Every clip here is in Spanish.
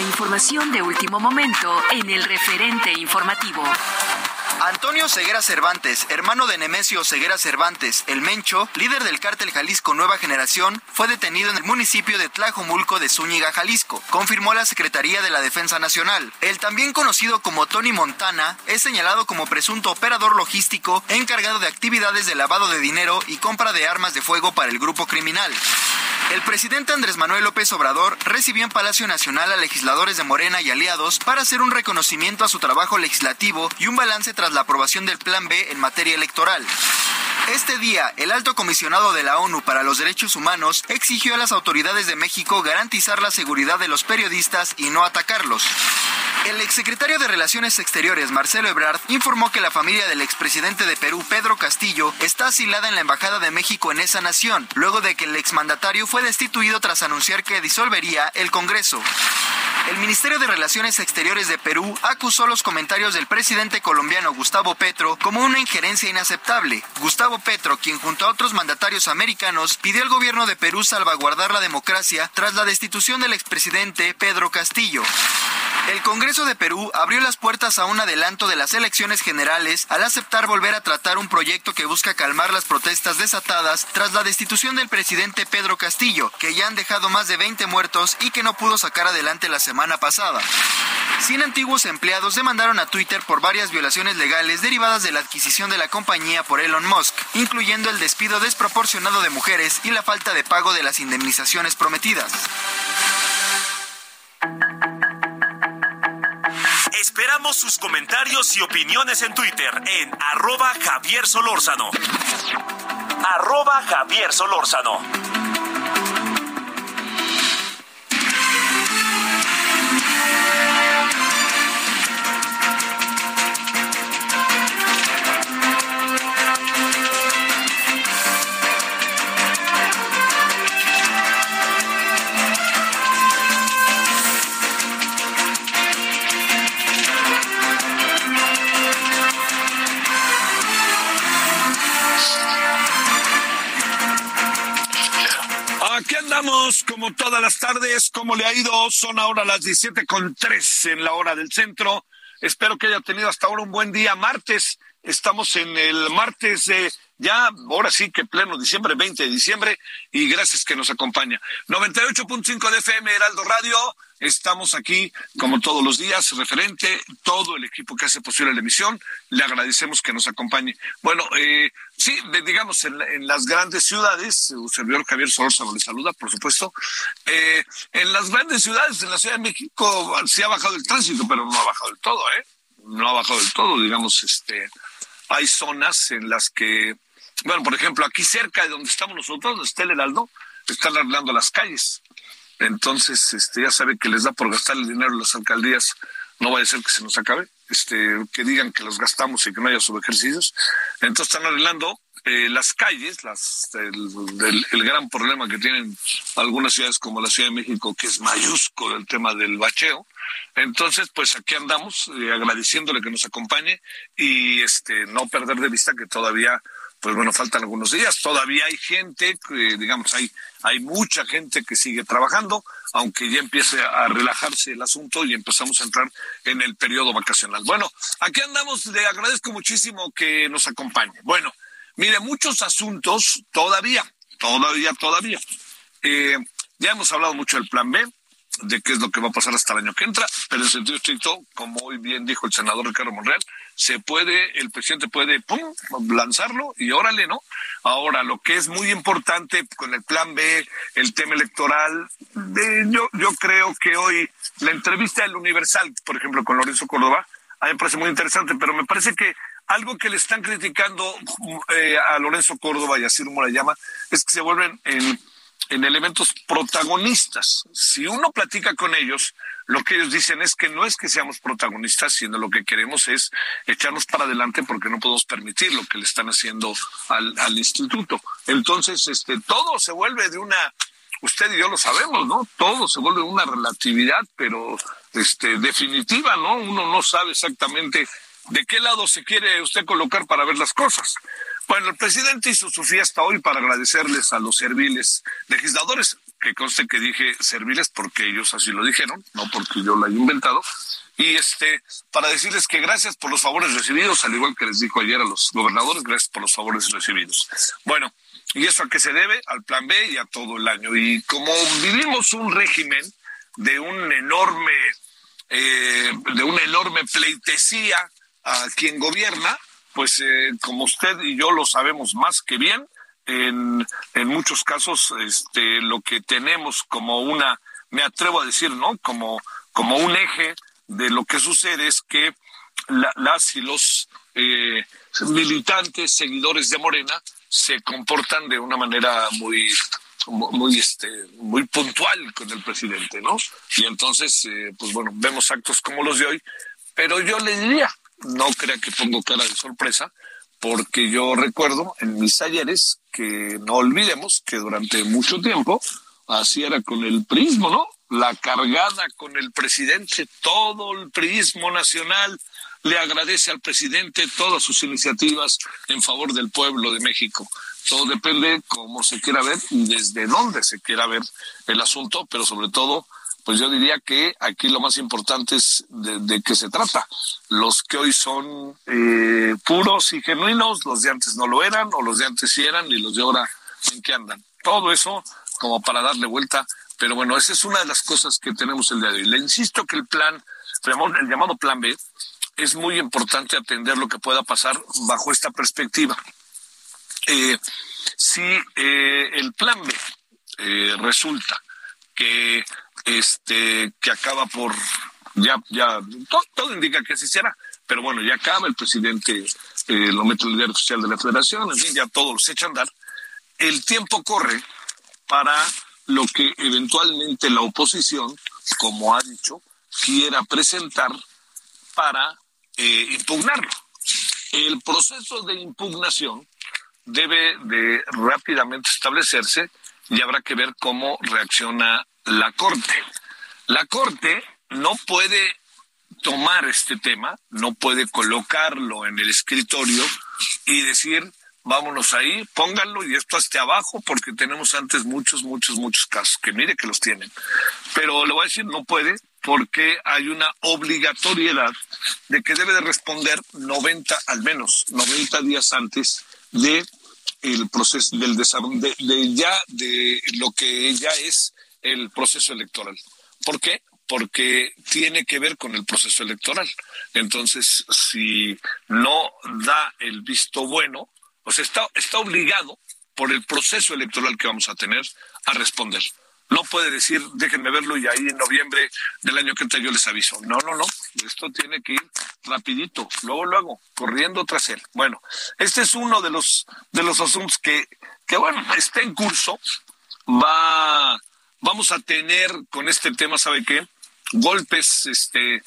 Información de último momento en el referente informativo. Antonio Ceguera Cervantes, hermano de Nemesio Ceguera Cervantes, el Mencho, líder del cártel Jalisco Nueva Generación, fue detenido en el municipio de Tlajomulco de Zúñiga, Jalisco, confirmó la Secretaría de la Defensa Nacional. El también conocido como Tony Montana es señalado como presunto operador logístico encargado de actividades de lavado de dinero y compra de armas de fuego para el grupo criminal. El presidente Andrés Manuel López Obrador recibió en Palacio Nacional a legisladores de Morena y aliados para hacer un reconocimiento a su trabajo legislativo y un balance tras la aprobación del Plan B en materia electoral. Este día, el alto comisionado de la ONU para los Derechos Humanos exigió a las autoridades de México garantizar la seguridad de los periodistas y no atacarlos. El exsecretario de Relaciones Exteriores, Marcelo Ebrard, informó que la familia del expresidente de Perú, Pedro Castillo, está asilada en la Embajada de México en esa nación, luego de que el exmandatario fue destituido tras anunciar que disolvería el Congreso. El Ministerio de Relaciones Exteriores de Perú acusó los comentarios del presidente colombiano Gustavo Petro como una injerencia inaceptable. Gustavo Petro, quien junto a otros mandatarios americanos pidió al gobierno de Perú salvaguardar la democracia tras la destitución del expresidente Pedro Castillo. El Congreso de Perú abrió las puertas a un adelanto de las elecciones generales al aceptar volver a tratar un proyecto que busca calmar las protestas desatadas tras la destitución del presidente Pedro Castillo, que ya han dejado más de 20 muertos y que no pudo sacar adelante la semana pasada. 100 antiguos empleados demandaron a Twitter por varias violaciones legales derivadas de la adquisición de la compañía por Elon Musk, incluyendo el despido desproporcionado de mujeres y la falta de pago de las indemnizaciones prometidas. Esperamos sus comentarios y opiniones en Twitter en arroba Javier Solórzano. Arroba Javier Solórzano. Todas las tardes. ¿Cómo le ha ido? Son ahora las 17 con 3 en la hora del centro. Espero que haya tenido hasta ahora un buen día. Martes, estamos en el martes de ya, ahora sí que pleno diciembre, 20 de diciembre, y gracias que nos acompaña. 98.5 de FM Heraldo Radio. Estamos aquí, como todos los días, referente, todo el equipo que hace posible la emisión. Le agradecemos que nos acompañe. Bueno, eh, sí, digamos, en, en las grandes ciudades, su servidor Javier Solórzano le saluda, por supuesto. Eh, en las grandes ciudades, en la Ciudad de México, sí ha bajado el tránsito, pero no ha bajado del todo, ¿eh? No ha bajado del todo, digamos, este. Hay zonas en las que, bueno, por ejemplo, aquí cerca de donde estamos nosotros, donde está el Heraldo, están arreglando las calles. Entonces, este, ya sabe que les da por gastar el dinero las alcaldías, no vaya a ser que se nos acabe, este, que digan que los gastamos y que no haya subejercicios. Entonces están arreglando eh, las calles, las, el, gran problema que tienen algunas ciudades como la Ciudad de México, que es mayúsculo el tema del bacheo. Entonces, pues aquí andamos eh, agradeciéndole que nos acompañe y este no perder de vista que todavía pues bueno, faltan algunos días. Todavía hay gente, digamos, hay, hay mucha gente que sigue trabajando, aunque ya empiece a relajarse el asunto y empezamos a entrar en el periodo vacacional. Bueno, aquí andamos, le agradezco muchísimo que nos acompañe. Bueno, mire, muchos asuntos todavía, todavía, todavía. Eh, ya hemos hablado mucho del plan B, de qué es lo que va a pasar hasta el año que entra, pero en sentido estricto, como muy bien dijo el senador Ricardo Monreal, se puede, el presidente puede pum, lanzarlo y órale, ¿no? Ahora, lo que es muy importante con el plan B, el tema electoral, yo, yo creo que hoy la entrevista del Universal, por ejemplo, con Lorenzo Córdoba, a mí me parece muy interesante, pero me parece que algo que le están criticando eh, a Lorenzo Córdoba y a Ciro llama es que se vuelven en en elementos protagonistas. Si uno platica con ellos, lo que ellos dicen es que no es que seamos protagonistas, sino lo que queremos es echarnos para adelante porque no podemos permitir lo que le están haciendo al, instituto. Entonces, este, todo se vuelve de una, usted y yo lo sabemos, ¿no? Todo se vuelve una relatividad, pero este, definitiva, ¿no? Uno no sabe exactamente de qué lado se quiere usted colocar para ver las cosas. Bueno, el presidente hizo su fiesta hoy para agradecerles a los serviles legisladores, que conste que dije serviles porque ellos así lo dijeron, no porque yo lo haya inventado, y este, para decirles que gracias por los favores recibidos, al igual que les dijo ayer a los gobernadores, gracias por los favores recibidos. Bueno, ¿y eso a qué se debe? Al plan B y a todo el año. Y como vivimos un régimen de un enorme, eh, de una enorme pleitesía a quien gobierna, pues eh, como usted y yo lo sabemos más que bien, en, en muchos casos este, lo que tenemos como una, me atrevo a decir, ¿no? Como, como un eje de lo que sucede es que las y los eh, militantes, seguidores de Morena, se comportan de una manera muy muy este muy puntual con el presidente, ¿no? Y entonces, eh, pues bueno, vemos actos como los de hoy, pero yo le diría, no crea que pongo cara de sorpresa, porque yo recuerdo en mis ayeres que no olvidemos que durante mucho tiempo así era con el prismo, ¿no? La cargada con el presidente, todo el prismo nacional le agradece al presidente todas sus iniciativas en favor del pueblo de México. Todo depende cómo se quiera ver y desde dónde se quiera ver el asunto, pero sobre todo pues yo diría que aquí lo más importante es de, qué se trata. Los que hoy son eh, puros y genuinos, los de antes no lo eran, o los de antes sí eran, y los de ahora en qué andan. Todo eso como para darle vuelta. Pero bueno, esa es una de las cosas que tenemos el día de hoy. Le insisto que el plan, el llamado plan B, es muy importante atender lo que pueda pasar bajo esta perspectiva. Eh, si eh, el plan B resulta que este que acaba por ya ya todo, indica que así será pero bueno ya acaba el presidente eh, lo mete el líder oficial de la federación en fin ya todos se echa a andar. El tiempo corre para lo que eventualmente la oposición como ha dicho quiera presentar para eh, impugnarlo. El proceso de impugnación debe de rápidamente establecerse y habrá que ver cómo reacciona la Corte. La Corte no puede tomar este tema, no puede colocarlo en el escritorio y decir, vámonos ahí, pónganlo y esto hasta abajo, porque tenemos antes muchos, muchos, muchos casos, que mire que los tienen. Pero le voy a decir, no puede, porque hay una obligatoriedad de que debe de responder 90, al menos 90 días antes de el proceso del desarrollo, de ya de lo que ya es el proceso electoral. ¿Por qué? Porque tiene que ver con el proceso electoral. Entonces, si no da el visto bueno, pues está, está obligado por el proceso electoral que vamos a tener a responder. No puede decir, déjenme verlo y ahí en noviembre del año que entra yo les aviso. No, no, no. Esto tiene que ir rapidito, luego, luego, corriendo tras él. Bueno, este es uno de los, de los asuntos que, que, bueno, está en curso. Va vamos a tener con este tema, ¿sabe qué? Golpes, este,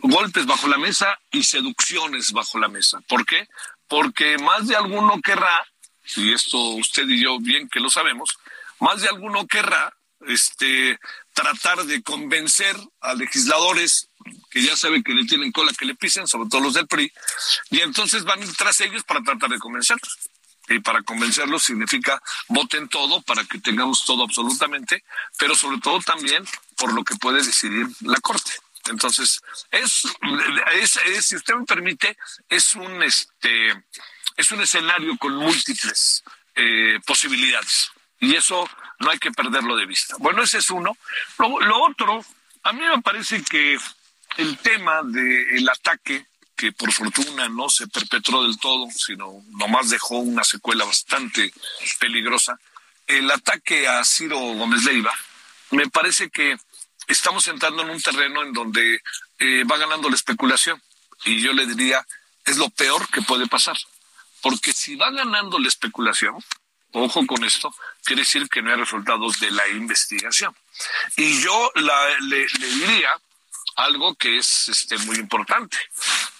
golpes bajo la mesa y seducciones bajo la mesa. ¿Por qué? Porque más de alguno querrá y esto usted y yo bien que lo sabemos, más de alguno querrá este, tratar de convencer a legisladores que ya saben que le tienen cola que le pisen, sobre todo los del PRI, y entonces van tras ellos para tratar de convencerlos. Y para convencerlos significa voten todo para que tengamos todo absolutamente, pero sobre todo también por lo que puede decidir la Corte. Entonces, es, si usted me permite, es un, este, es un escenario con múltiples eh, posibilidades. Y eso no hay que perderlo de vista. Bueno, ese es uno. Lo, otro, a mí me parece que el tema del ataque, que por fortuna no se perpetró del todo, sino nomás dejó una secuela bastante peligrosa, el ataque a Ciro Gómez Leiva, me parece que estamos entrando en un terreno en donde eh, va ganando la especulación. Y yo le diría, es lo peor que puede pasar. Porque si va ganando la especulación, ojo con esto, quiere decir que no hay resultados de la investigación. Y yo le, diría algo que es este, muy importante.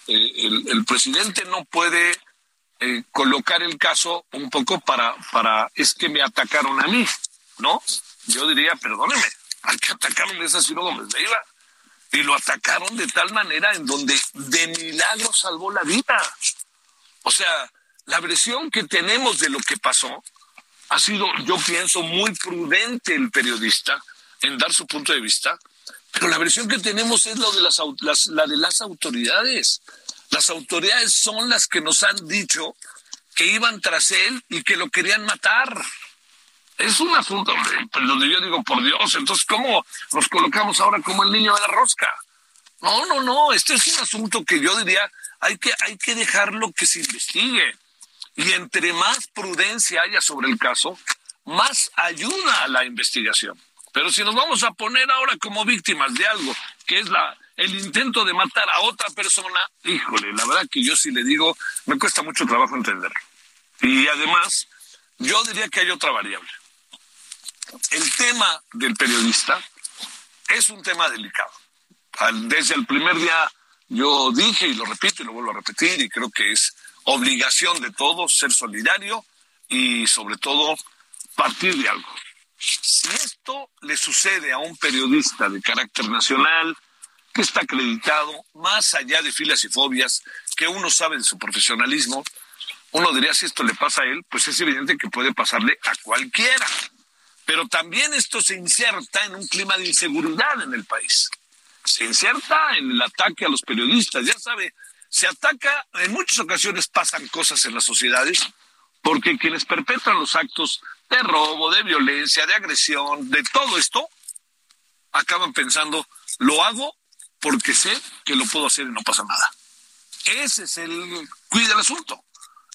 Eh, el, presidente no puede eh, colocar el caso un poco para, para, es que me atacaron a mí, ¿no? Yo diría, perdóneme, al que atacaron es a Ciro Gómez Leiva. Y lo atacaron de tal manera en donde de milagro salvó la vida. O sea, la versión que tenemos de lo que pasó ha sido, yo pienso, muy prudente el periodista en dar su punto de vista, pero la versión que tenemos es lo de las, la de las autoridades. Las autoridades son las que nos han dicho que iban tras él y que lo querían matar. Es un asunto donde yo digo, por Dios, entonces, ¿cómo nos colocamos ahora como el niño de la rosca? No, no, no, este es un asunto que yo diría, hay que, hay que dejarlo que se investigue. Y entre más prudencia haya sobre el caso, más ayuda a la investigación. Pero si nos vamos a poner ahora como víctimas de algo que es la, el intento de matar a otra persona, híjole, la verdad que yo sí le digo, me cuesta mucho trabajo entenderlo. Y además, yo diría que hay otra variable. El tema del periodista es un tema delicado. Desde el primer día yo dije y lo repito y lo vuelvo a repetir y creo que es obligación de todos ser solidario y sobre todo partir de algo. Si esto le sucede a un periodista de carácter nacional, que está acreditado, más allá de filas y fobias, que uno sabe de su profesionalismo, uno diría si esto le pasa a él, pues es evidente que puede pasarle a cualquiera. Pero también esto se inserta en un clima de inseguridad en el país. Se inserta en el ataque a los periodistas. Ya sabe, se ataca, en muchas ocasiones pasan cosas en las sociedades, porque quienes perpetran los actos de robo, de violencia, de agresión, de todo esto, acaban pensando, lo hago porque sé que lo puedo hacer y no pasa nada. Ese es el cuida del asunto,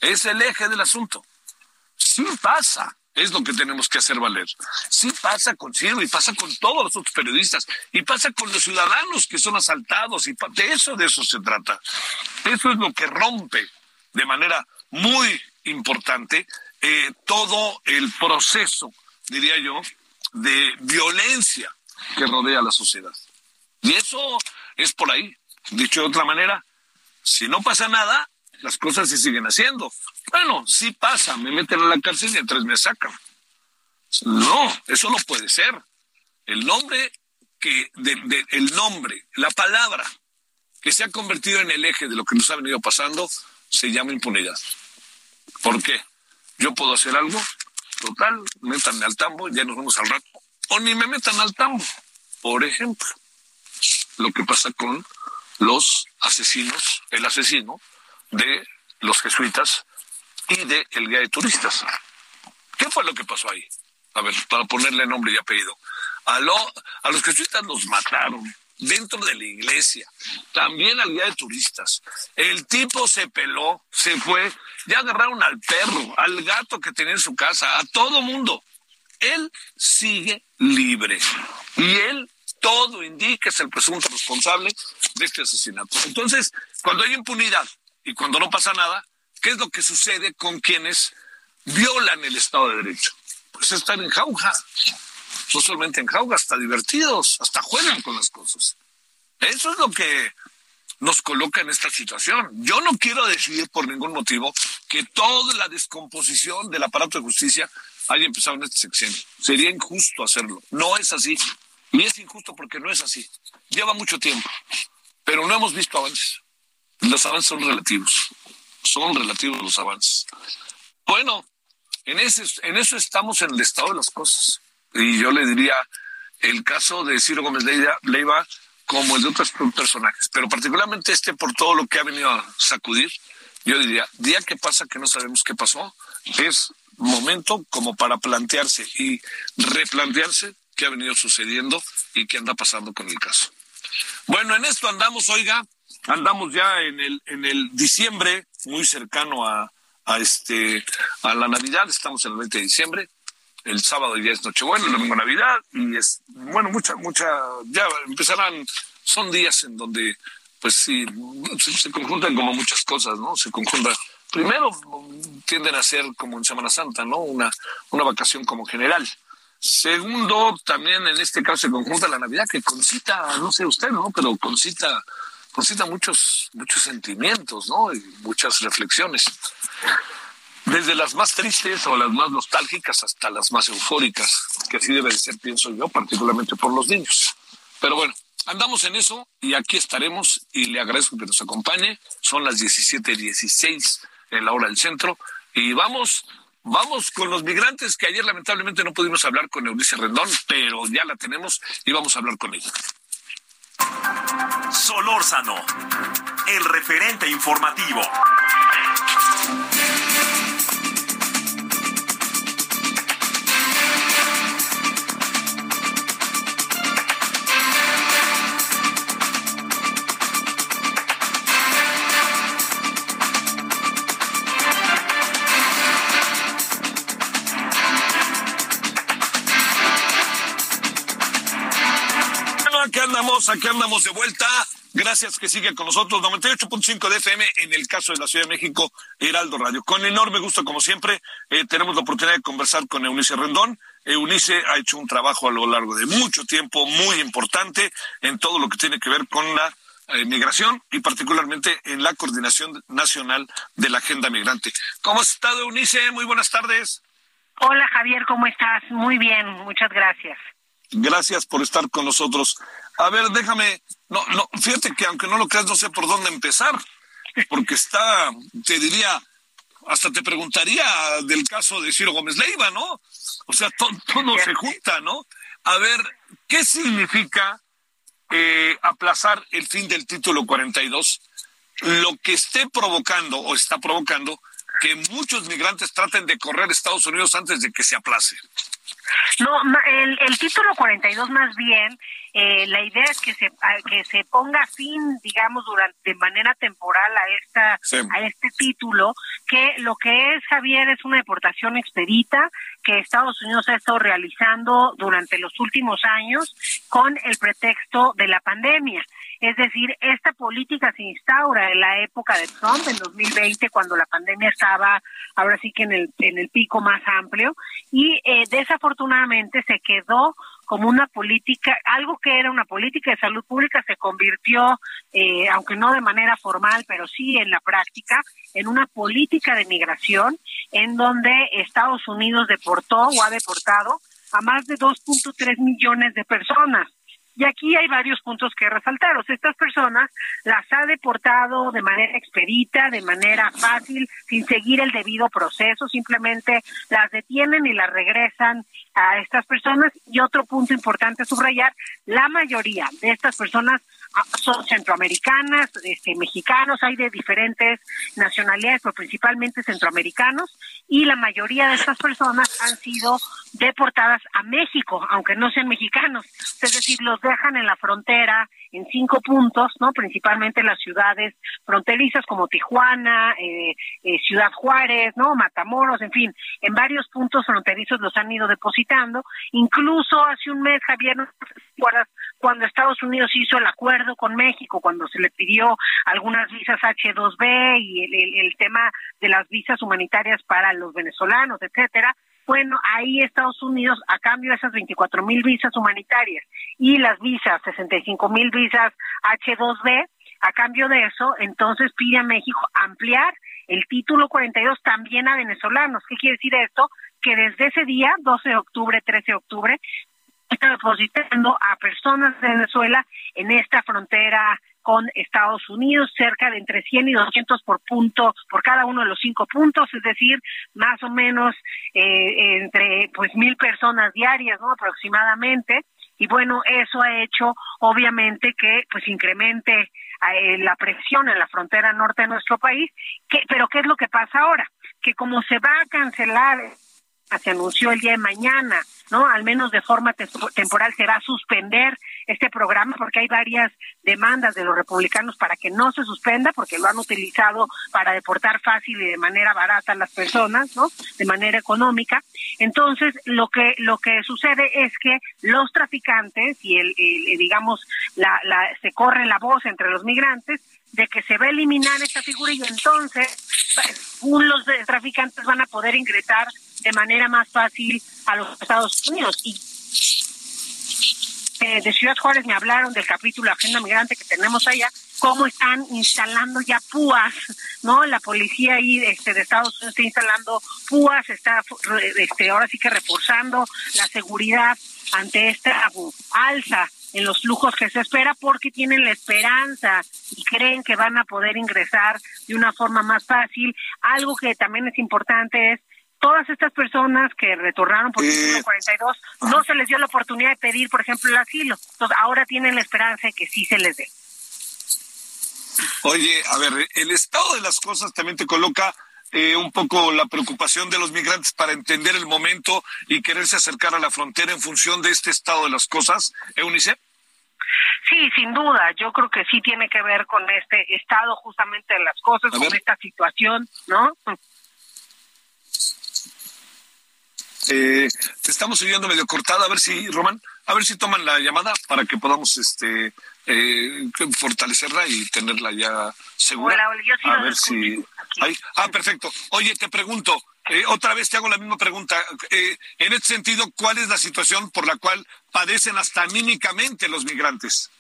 es el eje del asunto. Sí pasa, es lo que tenemos que hacer valer. Sí pasa con Ciro y pasa con todos los otros periodistas y pasa con los ciudadanos que son asaltados y de eso, de eso se trata. Eso es lo que rompe de manera muy importante eh, todo el proceso, diría yo, de violencia que rodea a la sociedad. Y eso es por ahí. Dicho de otra manera, si no pasa nada, las cosas se siguen haciendo. Bueno, sí pasa, me meten a la cárcel y en tres me sacan. No, eso no puede ser. El nombre que, de, el nombre, la palabra que se ha convertido en el eje de lo que nos ha venido pasando, se llama impunidad. ¿Por qué? Yo puedo hacer algo, total, métanme al tambo, ya nos vamos al rato, o ni me metan al tambo. Por ejemplo, lo que pasa con los asesinos, el asesino de los jesuitas y de el guía de turistas. ¿Qué fue lo que pasó ahí? A ver, para ponerle nombre y apellido. A, a los jesuitas los mataron dentro de la iglesia, también al guía de turistas. El tipo se peló, se fue, ya agarraron al perro, al gato que tenía en su casa, a todo mundo. Él sigue libre y él todo indica es el presunto responsable de este asesinato. Entonces, cuando hay impunidad y cuando no pasa nada, ¿qué es lo que sucede con quienes violan el Estado de Derecho? Pues están en jauja. No solamente en jauja, hasta divertidos, hasta juegan con las cosas. Eso es lo que nos coloca en esta situación. Yo no quiero decidir por ningún motivo que toda la descomposición del aparato de justicia haya empezado en este sexenio. Sería injusto hacerlo. No es así. Y es injusto porque no es así. Lleva mucho tiempo, pero no hemos visto avances. Los avances son relativos. Son relativos los avances. Bueno, en, ese, en eso estamos en el estado de las cosas. Y yo le diría el caso de Ciro Gómez Leiva como el de otros personajes, pero particularmente este por todo lo que ha venido a sacudir, yo diría, día que pasa que no sabemos qué pasó, es momento como para plantearse y replantearse qué ha venido sucediendo y qué anda pasando con el caso. Bueno, en esto andamos, oiga, andamos ya en el, en el diciembre, muy cercano a, a, este, a la Navidad, estamos en el 20 de diciembre, el sábado ya es Nochebuena, el domingo Navidad, y es, bueno, mucha, mucha, ya empezarán, son días en donde, pues sí, se, conjuntan como muchas cosas, ¿no? Se conjunta, primero tienden a ser como en Semana Santa, ¿no? Una, una vacación como general. Segundo, también en este caso se conjunta la Navidad, que concita, no sé usted, ¿no? Pero concita, concita muchos, muchos sentimientos, ¿no? Y muchas reflexiones desde las más tristes o las más nostálgicas hasta las más eufóricas, que así debe de ser, pienso yo, particularmente por los niños. Pero bueno, andamos en eso y aquí estaremos y le agradezco que nos acompañe. Son las 17:16 en la hora del centro y vamos Vamos con los migrantes que ayer lamentablemente no pudimos hablar con Eunice Rendón, pero ya la tenemos y vamos a hablar con ella. Solórzano, el referente informativo. Andamos, aquí andamos de vuelta. Gracias que sigue con nosotros. 98.5 de FM en el caso de la Ciudad de México, Heraldo Radio. Con enorme gusto, como siempre, eh, tenemos la oportunidad de conversar con Eunice Rendón. Eunice ha hecho un trabajo a lo largo de mucho tiempo muy importante en todo lo que tiene que ver con la eh, migración y particularmente en la coordinación nacional de la agenda migrante. ¿Cómo has estado, Eunice? Muy buenas tardes. Hola, Javier, ¿cómo estás? Muy bien, muchas gracias. Gracias por estar con nosotros. A ver, déjame, no, no, fíjate que aunque no lo creas, no sé por dónde empezar, porque está, te diría, hasta te preguntaría del caso de Ciro Gómez Leiva, ¿no? O sea, todo, se junta, ¿no? A ver, ¿qué significa eh, aplazar el fin del título 42? Lo que esté provocando o está provocando que muchos migrantes traten de correr a Estados Unidos antes de que se aplace. No, el, el título 42 más bien, eh, la idea es que se que se ponga fin, digamos, durante de manera temporal a esta a este título, que lo que es Javier es una deportación expedita que Estados Unidos ha estado realizando durante los últimos años con el pretexto de la pandemia. Es decir, esta política se instaura en la época de Trump, en 2020, cuando la pandemia estaba ahora sí que en el, en el pico más amplio, y eh, desafortunadamente se quedó como una política, algo que era una política de salud pública se convirtió, eh, aunque no de manera formal, pero sí en la práctica, en una política de migración en donde Estados Unidos deportó o ha deportado a más de 2.3 millones de personas. Y aquí hay varios puntos que resaltar. O sea, estas personas las ha deportado de manera expedita, de manera fácil, sin seguir el debido proceso, simplemente las detienen y las regresan a estas personas. Y otro punto importante subrayar, la mayoría de estas personas son centroamericanas, este, mexicanos, hay de diferentes nacionalidades, pero principalmente centroamericanos, y la mayoría de estas personas han sido deportadas a México, aunque no sean mexicanos. Es decir, los dejan en la frontera en cinco puntos, ¿no? Principalmente en las ciudades fronterizas como Tijuana, eh, eh, Ciudad Juárez, ¿no? Matamoros, en fin, en varios puntos fronterizos los han ido depositando. Incluso hace un mes, Javier, ¿no cuando Estados Unidos hizo el acuerdo con México, cuando se le pidió algunas visas H2B y el, el tema de las visas humanitarias para los venezolanos, etcétera? Bueno, ahí Estados Unidos, a cambio de esas 24 mil visas humanitarias y las visas, 65 mil visas H2B, A cambio de eso, entonces pide a México ampliar el título 42 también a venezolanos. ¿Qué quiere decir esto? Que desde ese día, 12 de octubre, 13 de octubre, está depositando a personas de Venezuela en esta frontera con Estados Unidos, cerca de entre 100 y 200 por punto, por cada uno de los cinco puntos, es decir, más o menos eh, entre pues mil personas diarias, ¿no? Aproximadamente. Y bueno, eso ha hecho obviamente que pues incremente eh, la presión en la frontera norte de nuestro país. Que, pero ¿qué es lo que pasa ahora? Que como se va a cancelar se anunció el día de mañana, ¿no? Al menos de forma temporal se va a suspender este programa porque hay varias demandas de los republicanos para que no se suspenda porque lo han utilizado para deportar fácil y de manera barata a las personas, ¿no? De manera económica. Entonces, lo que lo que sucede es que los traficantes y el, digamos la, la se corre la voz entre los migrantes de que se va a eliminar esta figura y entonces pues, los traficantes van a poder ingresar de manera más fácil a los Estados Unidos. Y eh, de Ciudad Juárez me hablaron del capítulo Agenda Migrante que tenemos allá, cómo están instalando ya púas, ¿no? La policía ahí este, de Estados Unidos está instalando púas, está este, ahora sí que reforzando la seguridad ante esta alza en los flujos que se espera porque tienen la esperanza y creen que van a poder ingresar de una forma más fácil. Algo que también es importante es todas estas personas que retornaron por el 42 no se les dio la oportunidad de pedir, por ejemplo, el asilo. Entonces, ahora tienen la esperanza de que sí se les dé. Oye, a ver, el estado de las cosas también te coloca eh, un poco la preocupación de los migrantes para entender el momento y quererse acercar a la frontera en función de este estado de las cosas, Eunice? Sí, sin duda. Yo creo que sí tiene que ver con este estado justamente de las cosas, con esta situación, ¿no? Eh, te estamos oyendo medio cortada, a ver si, Román, a ver si toman la llamada para que podamos este eh, fortalecerla y tenerla ya segura. a ver si... ah, perfecto. Oye, te pregunto, eh, otra vez te hago la misma pregunta. Eh, en este sentido, ¿cuál es la situación por la cual padecen hasta anímicamente los migrantes?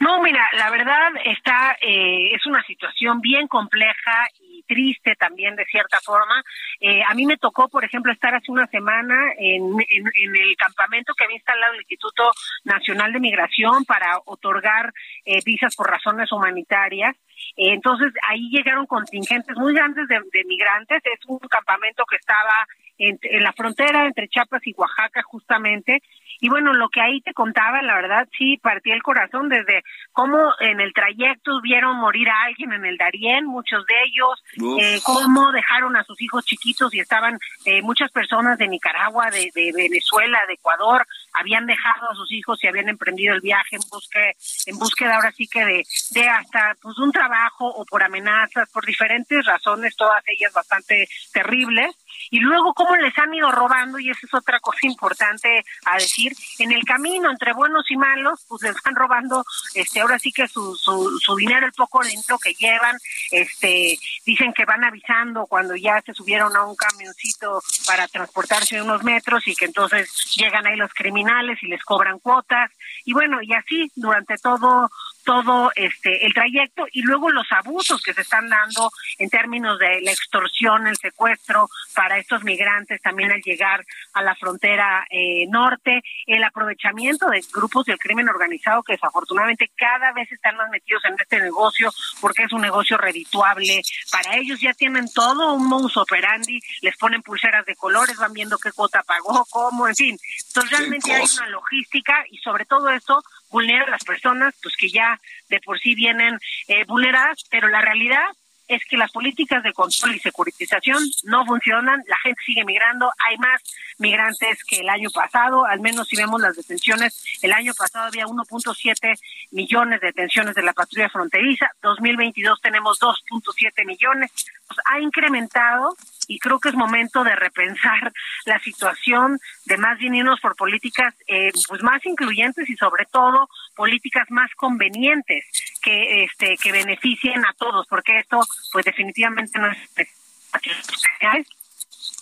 No, mira, la verdad está eh, es una situación bien compleja y triste también de cierta forma. Eh, a mí me tocó, por ejemplo, estar hace una semana en, en, el campamento que había instalado el Instituto Nacional de Migración para otorgar eh, visas por razones humanitarias. Entonces ahí llegaron contingentes muy grandes de, de migrantes. Es un campamento que estaba en, en la frontera entre Chiapas y Oaxaca justamente y bueno, lo que ahí te contaba, la verdad, sí, partía el corazón desde cómo en el trayecto vieron morir a alguien en el Darién, muchos de ellos, eh, cómo dejaron a sus hijos chiquitos y estaban eh, muchas personas de Nicaragua, de, de, Venezuela, de Ecuador, habían dejado a sus hijos y habían emprendido el viaje en búsqueda, en búsqueda ahora sí que de, de hasta pues un trabajo o por amenazas, por diferentes razones, todas ellas bastante terribles y luego cómo les han ido robando, y esa es otra cosa importante a decir, en el camino entre buenos y malos, pues les van robando, este, ahora sí que su, su, su dinero, el poco dinero que llevan, este, dicen que van avisando cuando ya se subieron a un camioncito para transportarse unos metros y que entonces llegan ahí los criminales y les cobran cuotas, y bueno, y así durante todo todo este el trayecto y luego los abusos que se están dando en términos de la extorsión, el secuestro para estos migrantes también al llegar a la frontera eh, norte, el aprovechamiento de grupos del crimen organizado que desafortunadamente cada vez están más metidos en este negocio porque es un negocio redituable. Para ellos ya tienen todo un modus operandi, les ponen pulseras de colores, van viendo qué cuota pagó, cómo, en fin. Entonces realmente hay una logística y sobre todo esto vulnera a las personas pues que ya de por sí vienen eh, vulneradas, pero la realidad es que las políticas de control y securitización no funcionan, la gente sigue migrando, hay más migrantes que el año pasado, al menos si vemos las detenciones, el año pasado había 1.7 millones de detenciones de la patrulla fronteriza, 2022 tenemos 2.7 millones, pues ha incrementado y creo que es momento de repensar la situación, de más bien por políticas eh, pues más incluyentes y sobre todo políticas más convenientes que este que beneficien a todos, porque esto pues definitivamente no es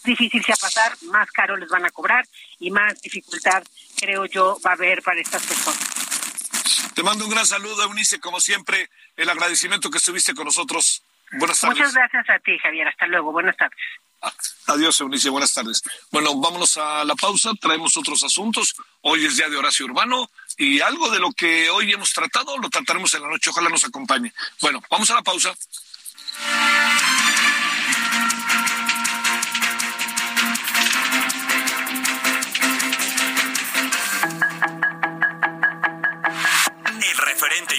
difícil sea pasar, más caro les van a cobrar y más dificultad creo yo va a haber para estas personas. Te mando un gran saludo, Eunice, como siempre, el agradecimiento que estuviste con nosotros. Buenas tardes. Muchas gracias a ti, Javier. Hasta luego. Buenas tardes. Adiós, Eunice. Buenas tardes. Bueno, vámonos a la pausa. Traemos otros asuntos. Hoy es día de Horacio Urbano y algo de lo que hoy hemos tratado lo trataremos en la noche. Ojalá nos acompañe. Bueno, vamos a la pausa.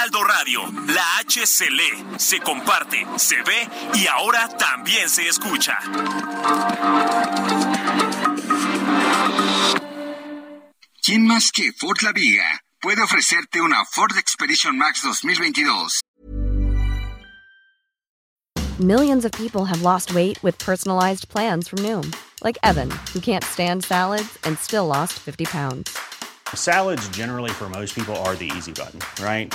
Heraldo Radio, la H se lee, se comparte, se ve y ahora también se escucha. ¿Quién más que Ford La Viga puede ofrecerte una Ford Expedition Max 2022? Millions of people have lost weight with personalized plans from Noom, like Evan, who can't stand salads and still lost 50 pounds. Salads, generally, for most people, are the easy button, right?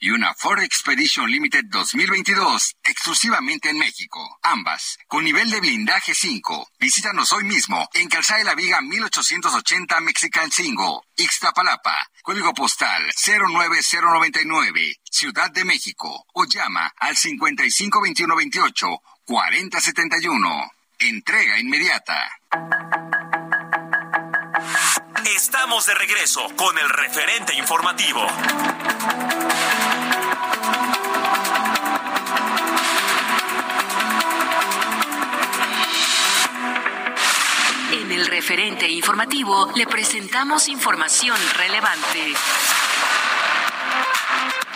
Y una Ford Expedition Limited 2022, exclusivamente en México. Ambas, con nivel de blindaje 5. Visítanos hoy mismo en Calzada de la Viga 1880 Mexican 5, Ixtapalapa. Código postal 09099, Ciudad de México. O llama al 552128 4071. Entrega inmediata. Estamos de regreso con el referente informativo. El referente informativo le presentamos información relevante.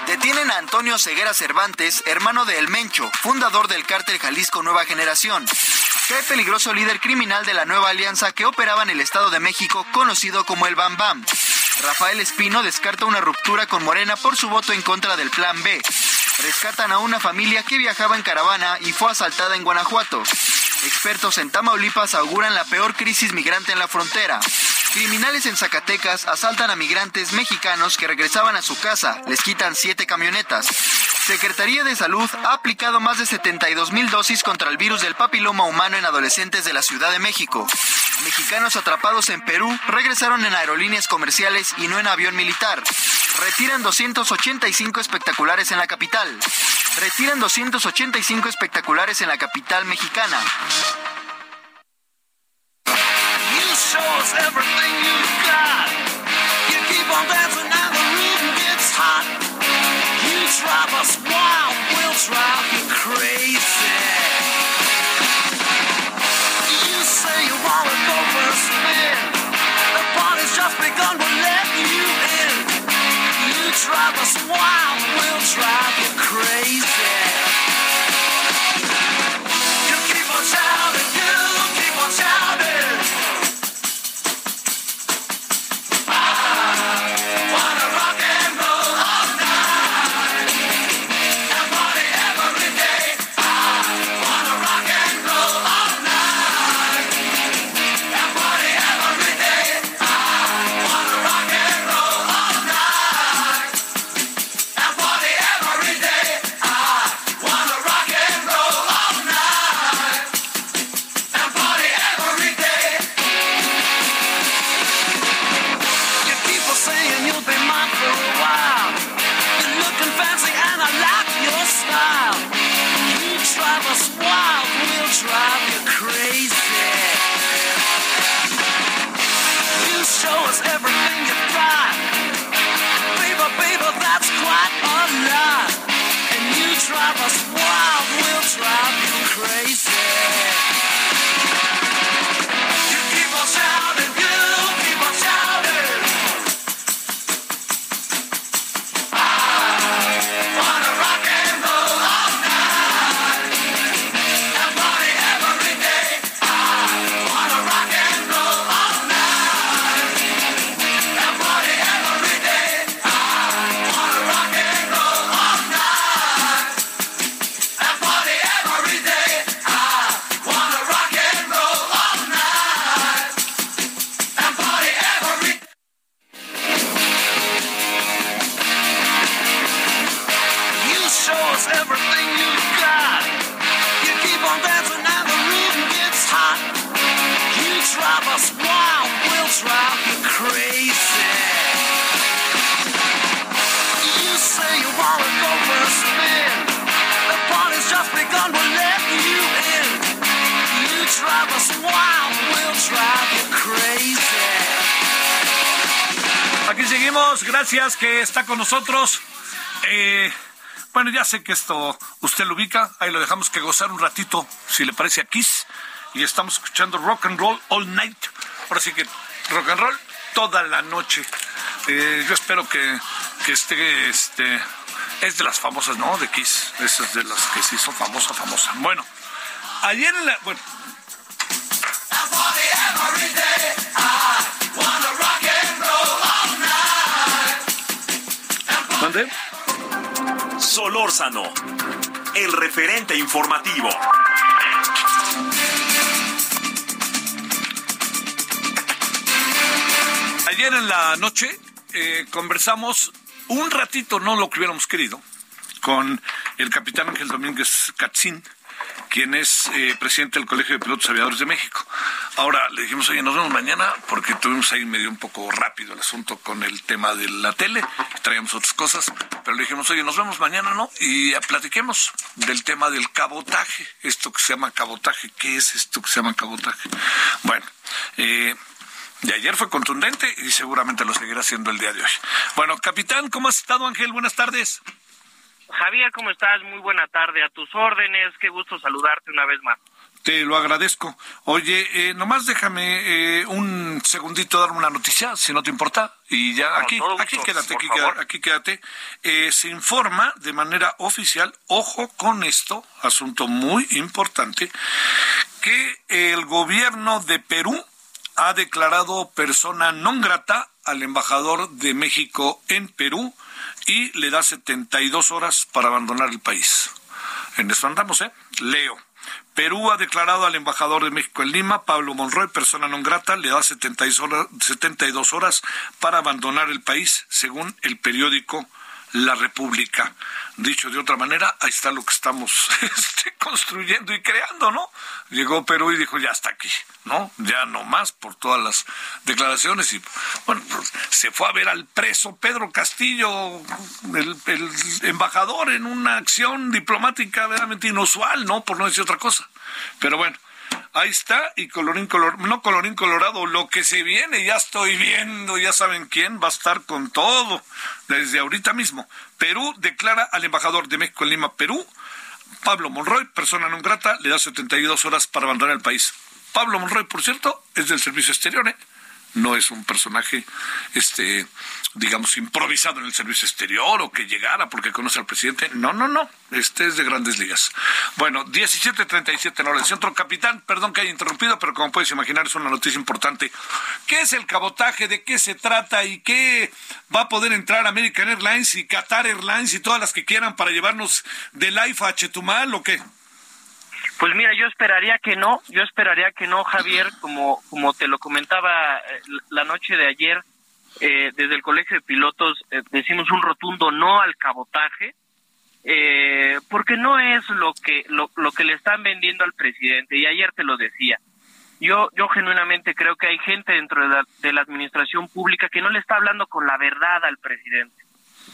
Detienen a Antonio Ceguera Cervantes, hermano de El Mencho, fundador del cártel Jalisco Nueva Generación. Cae peligroso líder criminal de la nueva alianza que operaba en el Estado de México, conocido como el Bam Bam. Rafael Espino descarta una ruptura con Morena por su voto en contra del Plan B. Rescatan a una familia que viajaba en caravana y fue asaltada en Guanajuato. Expertos en Tamaulipas auguran la peor crisis migrante en la frontera. Criminales en Zacatecas asaltan a migrantes mexicanos que regresaban a su casa. Les quitan siete camionetas. Secretaría de Salud ha aplicado más de 72 mil dosis contra el virus del papiloma humano en adolescentes de la Ciudad de México. Mexicanos atrapados en Perú regresaron en aerolíneas comerciales y no en avión militar. Retiran 285 espectaculares en la capital. Retiran 285 espectaculares en la capital mexicana. drive us wild, we'll drive you crazy. Drive us wild, we'll drive you crazy. of us wild will drive you crazy. Gracias que está con nosotros. Eh, bueno, ya sé que esto usted lo ubica, ahí lo dejamos que gozar un ratito, si le parece a Kiss. Y estamos escuchando rock and roll all night. Ahora sí que rock and roll toda la noche. Eh, yo espero que, que esté, este, es de las famosas, ¿no? De Kiss, esas de las que se hizo famosa, famosa. Bueno, ayer en la, ¿Mande? Solórzano, el referente informativo. Ayer en la noche eh, conversamos un ratito, no lo que hubiéramos querido, con el capitán Ángel Domínguez Catzín, quien es eh, presidente del Colegio de Pilotos Aviadores de México. Ahora le dijimos, oye, nos vemos mañana, porque tuvimos ahí medio un poco rápido el asunto con el tema de la tele, traíamos otras cosas, pero le dijimos, oye, nos vemos mañana, ¿no? Y platiquemos del tema del cabotaje, esto que se llama cabotaje, ¿qué es esto que se llama cabotaje? Bueno, eh, de ayer fue contundente y seguramente lo seguirá siendo el día de hoy. Bueno, capitán, ¿cómo has estado, Ángel? Buenas tardes. Javier, ¿cómo estás? Muy buena tarde. A tus órdenes. Qué gusto saludarte una vez más. Te lo agradezco. Oye, eh, nomás déjame eh, un segundito dar una noticia, si no te importa. Y ya aquí, aquí quédate, aquí quédate. Eh, se informa de manera oficial, ojo con esto, asunto muy importante, que el gobierno de Perú ha declarado persona non grata al embajador de México en Perú y le da 72 horas para abandonar el país. En eso andamos, ¿eh? Leo. Perú ha declarado al embajador de México en Lima, Pablo Monroy, persona non grata, le da 72 horas, 72 horas para abandonar el país, según el periódico La República. Dicho de otra manera, ahí está lo que estamos este, construyendo y creando, ¿no? Llegó Perú y dijo, ya está aquí, ¿no? Ya no más por todas las declaraciones y, bueno, pues, se fue a ver al preso Pedro Castillo, el, el embajador, en una acción diplomática verdaderamente inusual, ¿no? Por no decir otra cosa. Pero bueno, ahí está, y colorín color, no colorín colorado, lo que se viene, ya estoy viendo, ya saben quién va a estar con todo, desde ahorita mismo. Perú declara al embajador de México en Lima, Perú, Pablo Monroy, persona non grata, le da 72 horas para abandonar el país. Pablo Monroy, por cierto, es del servicio exterior, ¿eh? No es un personaje, este, digamos, improvisado en el servicio exterior o que llegara porque conoce al presidente. No, no, no. Este es de grandes ligas. Bueno, 17.37 en hora del centro. Capitán, perdón que haya interrumpido, pero como puedes imaginar es una noticia importante. ¿Qué es el cabotaje? ¿De qué se trata? ¿Y qué va a poder entrar American Airlines y Qatar Airlines y todas las que quieran para llevarnos del AIFA a Chetumal o qué? Pues mira, yo esperaría que no, yo esperaría que no, Javier, como, como te lo comentaba eh, la noche de ayer, eh, desde el Colegio de Pilotos eh, decimos un rotundo no al cabotaje, eh, porque no es lo que, lo, lo que le están vendiendo al presidente, y ayer te lo decía. Yo, yo genuinamente creo que hay gente dentro de la, de la administración pública que no le está hablando con la verdad al presidente,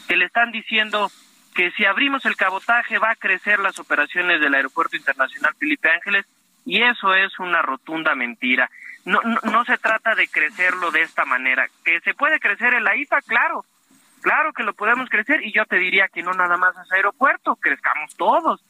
que le están diciendo que si abrimos el cabotaje va a crecer las operaciones del Aeropuerto Internacional Felipe Ángeles y eso es una rotunda mentira. No, no, se trata de crecerlo de esta manera. Que se puede crecer en la IFA, claro, claro que lo podemos crecer y yo te diría que no nada más es aeropuerto, crezcamos todos.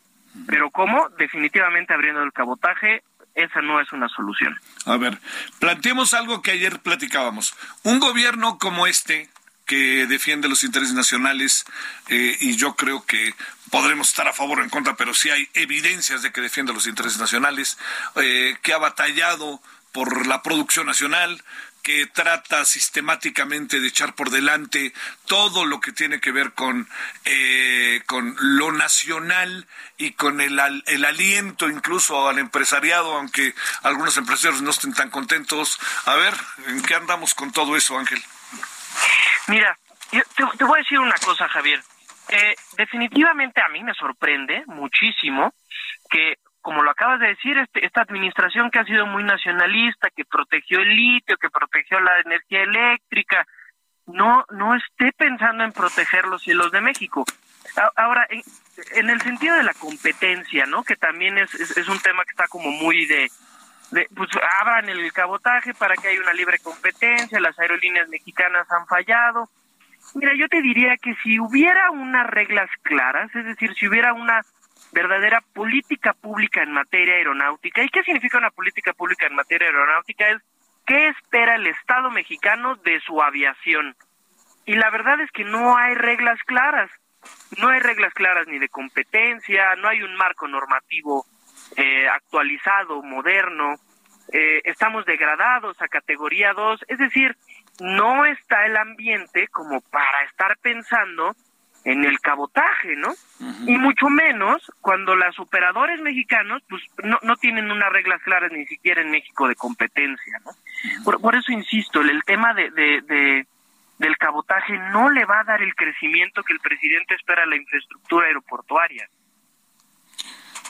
Pero ¿cómo? Definitivamente abriendo el cabotaje, esa no es una solución. A ver, planteemos algo que ayer platicábamos. Un gobierno como este, que defiende los intereses nacionales, eh, y yo creo que podremos estar a favor o en contra, pero sí hay evidencias de que defiende los intereses nacionales, eh, que ha batallado por la producción nacional, que trata sistemáticamente de echar por delante todo lo que tiene que ver con, eh, con lo nacional y con el, el aliento incluso al empresariado, aunque algunos empresarios no estén tan contentos. A ver, ¿en qué andamos con todo eso, Ángel? Mira, yo te, voy a decir una cosa, Javier. Eh, definitivamente a mí me sorprende muchísimo que, como lo acabas de decir, este- esta administración que ha sido muy nacionalista, que protegió el litio, que protegió la energía eléctrica, no, no esté pensando en proteger los cielos de México. Ahora, en, en el sentido de la competencia, ¿no? Que también es, es, es un tema que está como muy de, de, pues abran el cabotaje para que haya una libre competencia, las aerolíneas mexicanas han fallado. Mira, yo te diría que si hubiera unas reglas claras, es decir, si hubiera una verdadera política pública en materia aeronáutica, ¿y qué significa una política pública en materia aeronáutica? Es qué espera el Estado mexicano de su aviación. Y la verdad es que no hay reglas claras. No hay reglas claras ni de competencia, no hay un marco normativo eh, actualizado, moderno, eh, estamos degradados a categoría 2, es decir, no está el ambiente como para estar pensando en el cabotaje, ¿no? Y mucho menos cuando los operadores mexicanos pues no, no tienen unas reglas claras ni siquiera en México de competencia, ¿no? Por, por eso insisto, el, el tema de, de, de, del cabotaje no le va a dar el crecimiento que el presidente espera a la infraestructura aeroportuaria.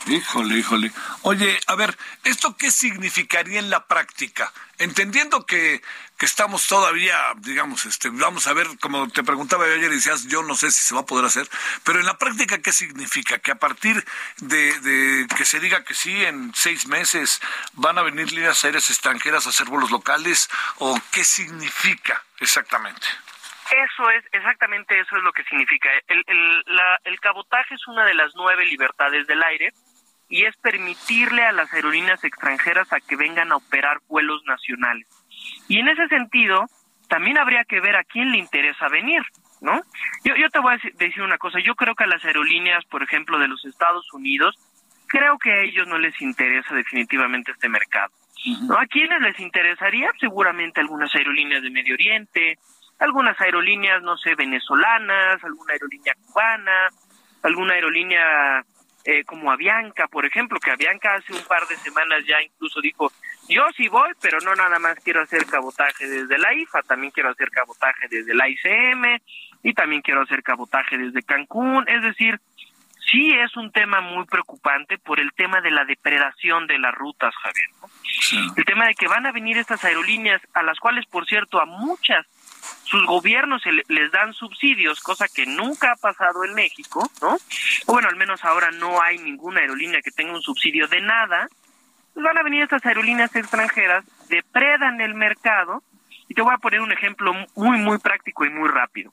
Híjole, híjole. Oye, a ver, ¿esto qué significaría en la práctica? Entendiendo que, que estamos todavía, digamos, este, vamos a ver, como te preguntaba ayer y decías, yo no sé si se va a poder hacer, pero en la práctica, ¿qué significa? Que a partir de, de que se diga que sí, en seis meses van a venir líneas aéreas extranjeras a hacer vuelos locales, o qué significa exactamente? Eso es, exactamente eso es lo que significa. El, el, la, el cabotaje es una de las nueve libertades del aire y es permitirle a las aerolíneas extranjeras a que vengan a operar vuelos nacionales. Y en ese sentido, también habría que ver a quién le interesa venir, ¿no? Yo, yo te voy a decir una cosa, yo creo que a las aerolíneas, por ejemplo, de los Estados Unidos, creo que a ellos no les interesa definitivamente este mercado. ¿no? ¿A quiénes les interesaría? Seguramente algunas aerolíneas de Medio Oriente, algunas aerolíneas, no sé, venezolanas, alguna aerolínea cubana, alguna aerolínea eh, como Avianca, por ejemplo, que Avianca hace un par de semanas ya incluso dijo, yo sí voy, pero no nada más quiero hacer cabotaje desde la IFA, también quiero hacer cabotaje desde la ICM y también quiero hacer cabotaje desde Cancún, es decir, sí es un tema muy preocupante por el tema de la depredación de las rutas, Javier. ¿no? Sí. El tema de que van a venir estas aerolíneas, a las cuales, por cierto, a muchas sus gobiernos les dan subsidios, cosa que nunca ha pasado en México, ¿no? O bueno, al menos ahora no hay ninguna aerolínea que tenga un subsidio de nada. Pues van a venir estas aerolíneas extranjeras, depredan el mercado, y te voy a poner un ejemplo muy, muy práctico y muy rápido.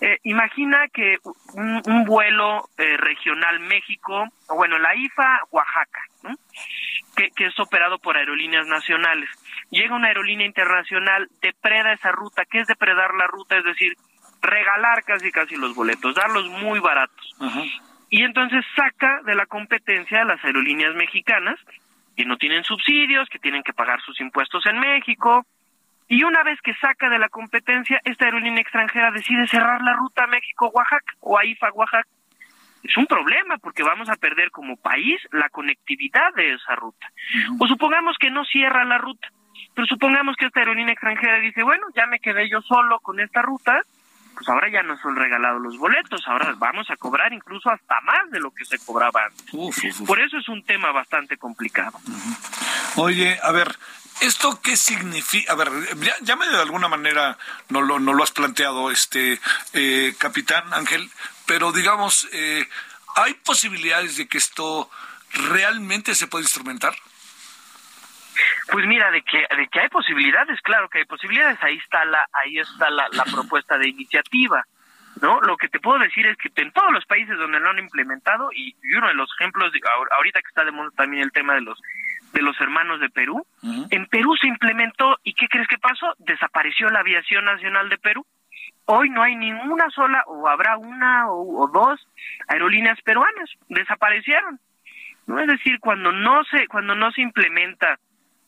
Eh, imagina que un, vuelo eh, regional México, bueno, la IFA Oaxaca, ¿no? que, que es operado por aerolíneas nacionales. Llega una aerolínea internacional, depreda esa ruta. ¿Qué es depredar la ruta? Es decir, regalar casi casi los boletos, darlos muy baratos. Y entonces saca de la competencia a las aerolíneas mexicanas, que no tienen subsidios, que tienen que pagar sus impuestos en México, y una vez que saca de la competencia, esta aerolínea extranjera decide cerrar la ruta México-Oaxaca o a IFA-Oaxaca. Es un problema porque vamos a perder como país la conectividad de esa ruta. Uh -huh. O supongamos que no cierra la ruta, pero supongamos que esta aerolínea extranjera dice, bueno, ya me quedé yo solo con esta ruta, pues ahora ya no son regalados los boletos, ahora vamos a cobrar incluso hasta más de lo que se cobraba antes. Uf, uf, uf. Por eso es un tema bastante complicado. Uh -huh. Oye, a ver, ¿Esto qué significa? A ver, ya, ya medio de alguna manera no lo, no lo has planteado, este eh, capitán Ángel, pero digamos, eh, ¿hay posibilidades de que esto realmente se pueda instrumentar? Pues mira, de que, de que hay posibilidades, claro que hay posibilidades, ahí está la, ahí está la, la propuesta de iniciativa. ¿no? Lo que te puedo decir es que en todos los países donde lo han implementado, y, uno de los ejemplos, de, ahorita que está de moda también el tema de los de los hermanos de Perú. Uh -huh. En Perú se implementó y ¿qué crees que pasó? Desapareció la aviación nacional de Perú. Hoy no hay ninguna sola o habrá una o, o dos aerolíneas peruanas, desaparecieron. No es decir, cuando no se cuando no se implementa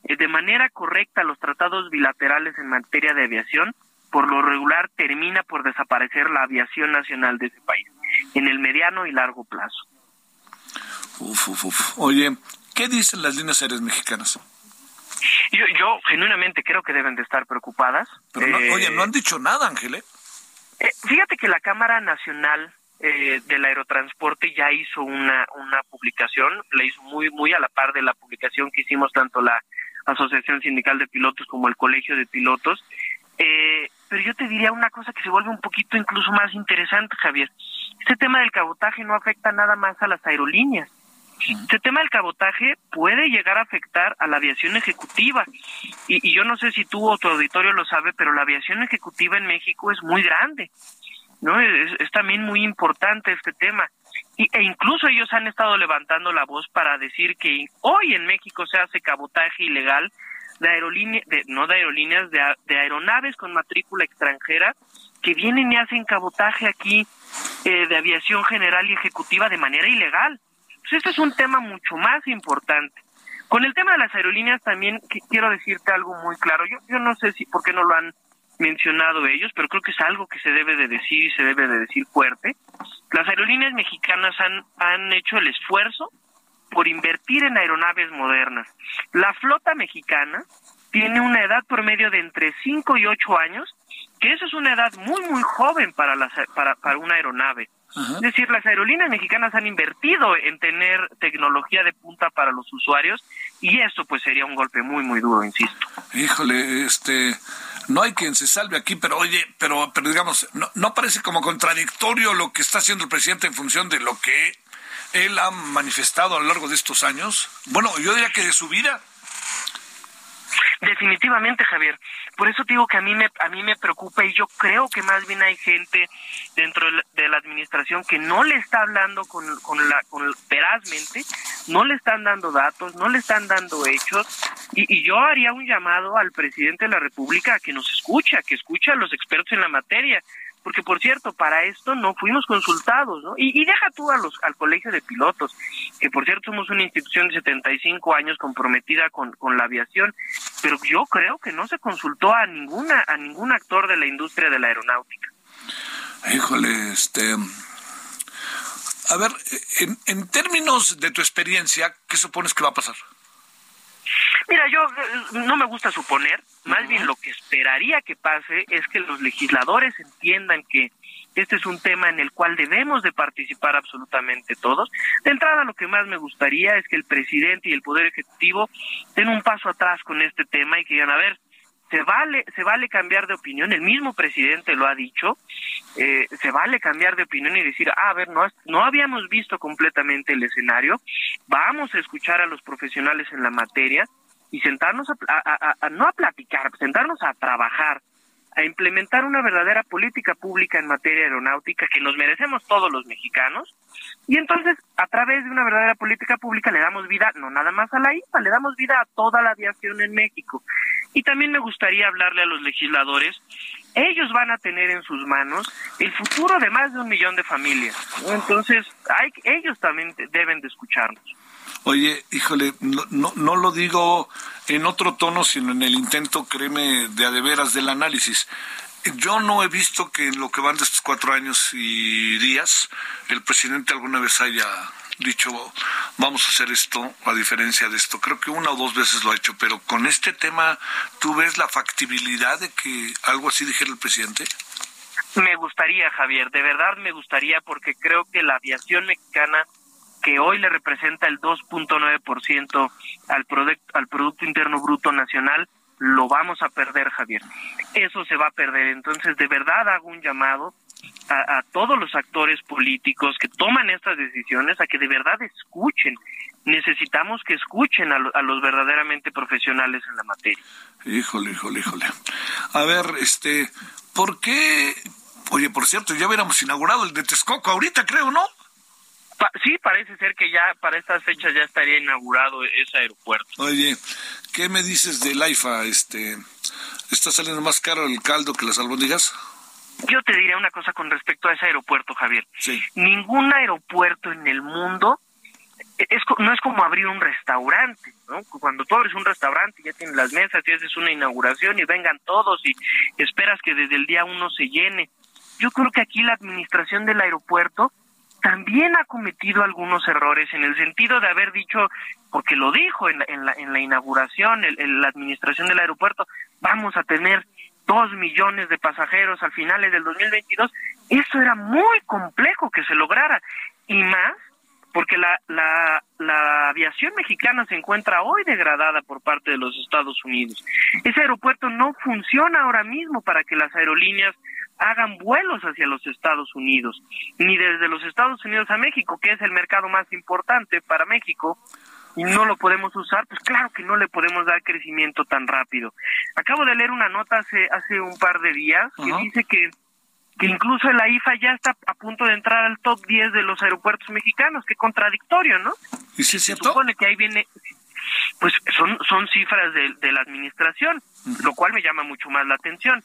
de manera correcta los tratados bilaterales en materia de aviación, por lo regular termina por desaparecer la aviación nacional de ese país en el mediano y largo plazo. Uf, uf, uf. Oye, ¿Qué dicen las líneas aéreas mexicanas? Yo, yo genuinamente creo que deben de estar preocupadas. Pero no, eh, oye, no han dicho nada, Ángel. ¿eh? Eh, fíjate que la Cámara Nacional eh, del Aerotransporte ya hizo una, una publicación, la hizo muy, muy a la par de la publicación que hicimos tanto la Asociación Sindical de Pilotos como el Colegio de Pilotos. Eh, pero yo te diría una cosa que se vuelve un poquito incluso más interesante, Javier. Este tema del cabotaje no afecta nada más a las aerolíneas Este tema del cabotaje puede llegar a afectar a la aviación ejecutiva. Y, y yo no sé si tú o tu auditorio lo sabe, pero la aviación ejecutiva en México es muy grande. ¿no? Es, es también muy importante este tema. E incluso ellos han estado levantando la voz para decir que hoy en México se hace cabotaje ilegal de aerolíneas, no de aerolíneas, de, de aeronaves con matrícula extranjera que vienen y hacen cabotaje aquí eh, de aviación general y ejecutiva de manera ilegal. Pues este es un tema mucho más importante. Con el tema de las aerolíneas también que- quiero decirte algo muy claro. Yo, yo no sé si por qué no lo han mencionado ellos, pero creo que es algo que se debe de decir y se debe de decir fuerte. Las aerolíneas mexicanas han, han hecho el esfuerzo por invertir en aeronaves modernas. La flota mexicana tiene una edad promedio de entre 5 y 8 años, que eso es una edad muy, muy joven para, las, para, para una aeronave. Es decir, las aerolíneas mexicanas han invertido en tener tecnología de punta para los usuarios y esto pues sería un golpe muy, muy duro, insisto. Híjole, este, no hay quien se salve aquí, pero oye, pero, pero digamos, no, no parece como contradictorio lo que está haciendo el presidente en función de lo que él ha manifestado a lo largo de estos años. Bueno, yo diría que de su vida. Definitivamente, Javier. Por eso digo que a mí me a mí me preocupa y yo creo que más bien hay gente dentro de la, administración que no le está hablando con, con la con verazmente, no le están dando datos, no le están dando hechos y, yo haría un llamado al presidente de la República a que nos escuche, que escuche a los expertos en la materia, porque por cierto, para esto no fuimos consultados, ¿no? Y, deja tú a los, al colegio de pilotos, que por cierto somos una institución de 75 años comprometida con, con la aviación, pero yo creo que no se consultó a ninguna, a ningún actor de la industria de la aeronáutica. Híjole, este. A ver, en, en términos de tu experiencia, ¿qué supones que va a pasar? Mira, yo eh, no me gusta suponer, más bien lo que esperaría que pase es que los legisladores entiendan que este es un tema en el cual debemos de participar absolutamente todos. De entrada, lo que más me gustaría es que el presidente y el Poder Ejecutivo den un paso atrás con este tema y que digan, a ver, se vale, se vale cambiar de opinión, el mismo presidente lo ha dicho, eh, se vale cambiar de opinión y decir, ah, a ver, no, no habíamos visto completamente el escenario, vamos a escuchar a los profesionales en la materia y sentarnos a- a- no a platicar, sentarnos a trabajar, a implementar una verdadera política pública en materia aeronáutica que nos merecemos todos los mexicanos. Y entonces, a través de una verdadera política pública, le damos vida no nada más a la IFA, le damos vida a toda la aviación en México. Y también me gustaría hablarle a los legisladores. Ellos van a tener en sus manos el futuro de más de un millón de familias. Entonces, hay, ellos también deben de escucharnos. Oye, híjole, no, no, no lo digo en otro tono, sino en el intento, créeme, de a de veras del análisis. Yo no he visto que en lo que van de estos cuatro años y días, el presidente alguna vez haya dicho, vamos a hacer esto, a diferencia de esto. Creo que una o dos veces lo ha hecho, pero con este tema, ¿tú ves la factibilidad de que algo así dijera el presidente? Me gustaría, Javier, de verdad me gustaría porque creo que la aviación mexicana que hoy le representa el 2.9% al al producto interno bruto nacional lo vamos a perder, Javier. Eso se va a perder. Entonces, de verdad hago un llamado a, a todos los actores políticos que toman estas decisiones a que de verdad escuchen. Necesitamos que escuchen a, lo- a los verdaderamente profesionales en la materia. Híjole, híjole, híjole. A ver, este, ¿por qué? Oye, por cierto, ya hubiéramos inaugurado el de Texcoco ahorita, creo, ¿no? Pa- sí, parece ser que ya para estas fechas ya estaría inaugurado ese aeropuerto. Oye, ¿qué me dices del AIFA? Este, ¿Está saliendo más caro el caldo que las albóndigas? Yo te diré una cosa con respecto a ese aeropuerto, Javier. Sí. Ningún aeropuerto en el mundo es co- no es como abrir un restaurante, ¿no? Cuando tú abres un restaurante ya tienes las mesas y haces una inauguración y vengan todos y esperas que desde el día uno se llene. Yo creo que aquí la administración del aeropuerto también ha cometido algunos errores en el sentido de haber dicho, porque lo dijo en la, en la, en la inauguración, el- el- la administración del aeropuerto, vamos a tener dos millones de pasajeros al finales del 2022. Eso era muy complejo que se lograra. Y más porque la, la, la aviación mexicana se encuentra hoy degradada por parte de los Estados Unidos. Ese aeropuerto no funciona ahora mismo para que las aerolíneas hagan vuelos hacia los Estados Unidos, ni desde los Estados Unidos a México, que es el mercado más importante para México, y no lo podemos usar, pues claro que no le podemos dar crecimiento tan rápido. Acabo de leer una nota hace hace un par de días que dice que que incluso la IFA ya está a punto de entrar al top 10 de los aeropuertos mexicanos, qué contradictorio, ¿no? ¿Y si es Se cierto? supone que ahí viene, pues son, son cifras de, de la administración, lo cual me llama mucho más la atención.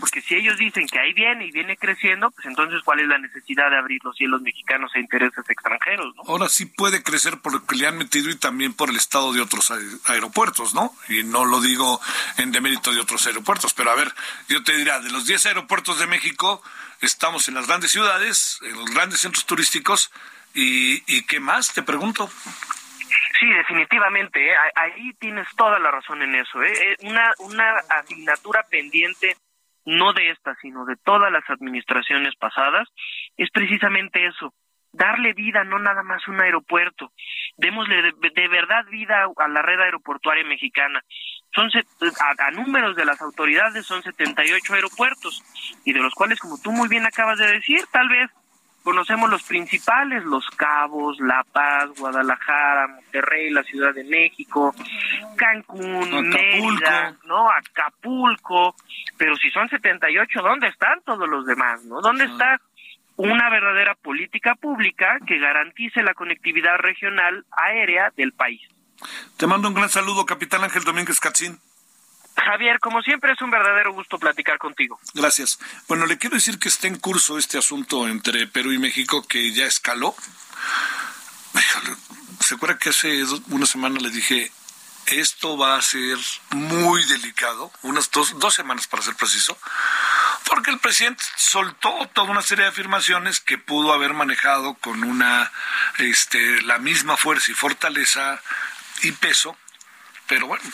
Porque si ellos dicen que ahí viene y viene creciendo, pues entonces ¿cuál es la necesidad de abrir los cielos mexicanos a intereses extranjeros? ¿no? Ahora sí puede crecer por lo que le han metido y también por el estado de otros ae- aeropuertos, ¿no? Y no lo digo en demérito de otros aeropuertos, pero a ver, yo te diría, de los 10 aeropuertos de México, estamos en las grandes ciudades, en los grandes centros turísticos, y, y ¿qué más? Te pregunto. Sí, definitivamente, ¿eh? Ahí tienes toda la razón en eso. ¿eh? Eh, Una, una asignatura pendiente, no de esta, sino de todas las administraciones pasadas, es precisamente eso, darle vida, no nada más un aeropuerto, démosle de, verdad vida a la red aeroportuaria mexicana. Son a, a números de las autoridades son 78 aeropuertos y de los cuales, como tú muy bien acabas de decir, tal vez conocemos los principales, Los Cabos, La Paz, Guadalajara, Monterrey, la Ciudad de México, Cancún, Acapulco. Mérida, ¿no? Acapulco, pero si son 78, ¿dónde están todos los demás, no? ¿Dónde está una verdadera política pública que garantice la conectividad regional aérea del país? Te mando un gran saludo, capitán Ángel Domínguez Catzín. Javier, como siempre es un verdadero gusto platicar contigo. Gracias. Bueno, le quiero decir que está en curso este asunto entre Perú y México que ya escaló. ¿Se acuerda que hace una semana le dije, esto va a ser muy delicado, unas dos, dos semanas para ser preciso, porque el presidente soltó toda una serie de afirmaciones que pudo haber manejado con una, este, la misma fuerza y fortaleza y peso, pero bueno,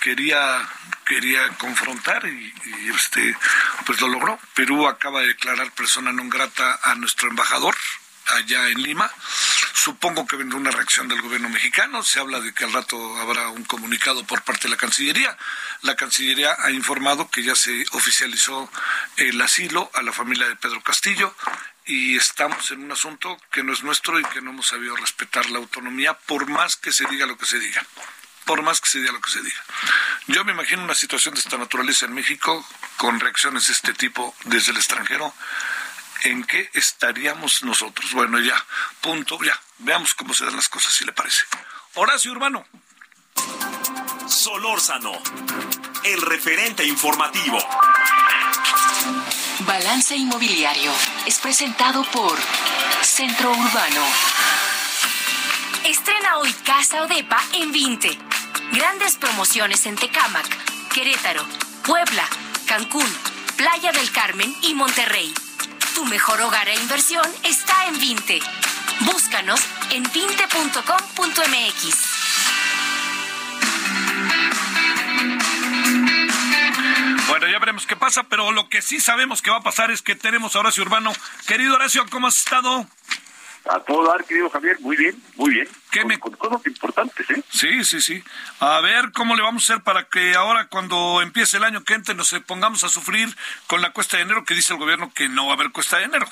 quería quería confrontar y, y, este pues lo logró. Perú acaba de declarar persona non grata a nuestro embajador allá en Lima. Supongo que vendrá una reacción del gobierno mexicano. Se habla de que al rato habrá un comunicado por parte de la Cancillería. La Cancillería ha informado que ya se oficializó el asilo a la familia de Pedro Castillo y estamos en un asunto que no es nuestro y que no hemos sabido respetar la autonomía por más que se diga lo que se diga por más que se diga lo que se diga. Yo me imagino una situación de esta naturaleza en México, con reacciones de este tipo desde el extranjero, ¿en qué estaríamos nosotros? Bueno, ya, punto, ya, veamos cómo se dan las cosas, si le parece. Horacio Urbano. Solórzano, el referente informativo. Balance Inmobiliario es presentado por Centro Urbano. Estrena hoy Casa Odepa en 20. Grandes promociones en Tecámac, Querétaro, Puebla, Cancún, Playa del Carmen y Monterrey. Tu mejor hogar e inversión está en 20. Búscanos en 20.com.mx. Bueno, ya veremos qué pasa, pero lo que sí sabemos que va a pasar es que tenemos a Horacio Urbano. Querido Horacio, ¿cómo has estado? A todo dar, querido Javier, muy bien, muy bien. ¿Qué con, me- con cosas importantes, ¿eh? Sí, sí, sí. A ver cómo le vamos a hacer para que ahora cuando empiece el año que entre nos pongamos a sufrir con la cuesta de enero que dice el gobierno que no va a haber cuesta de enero.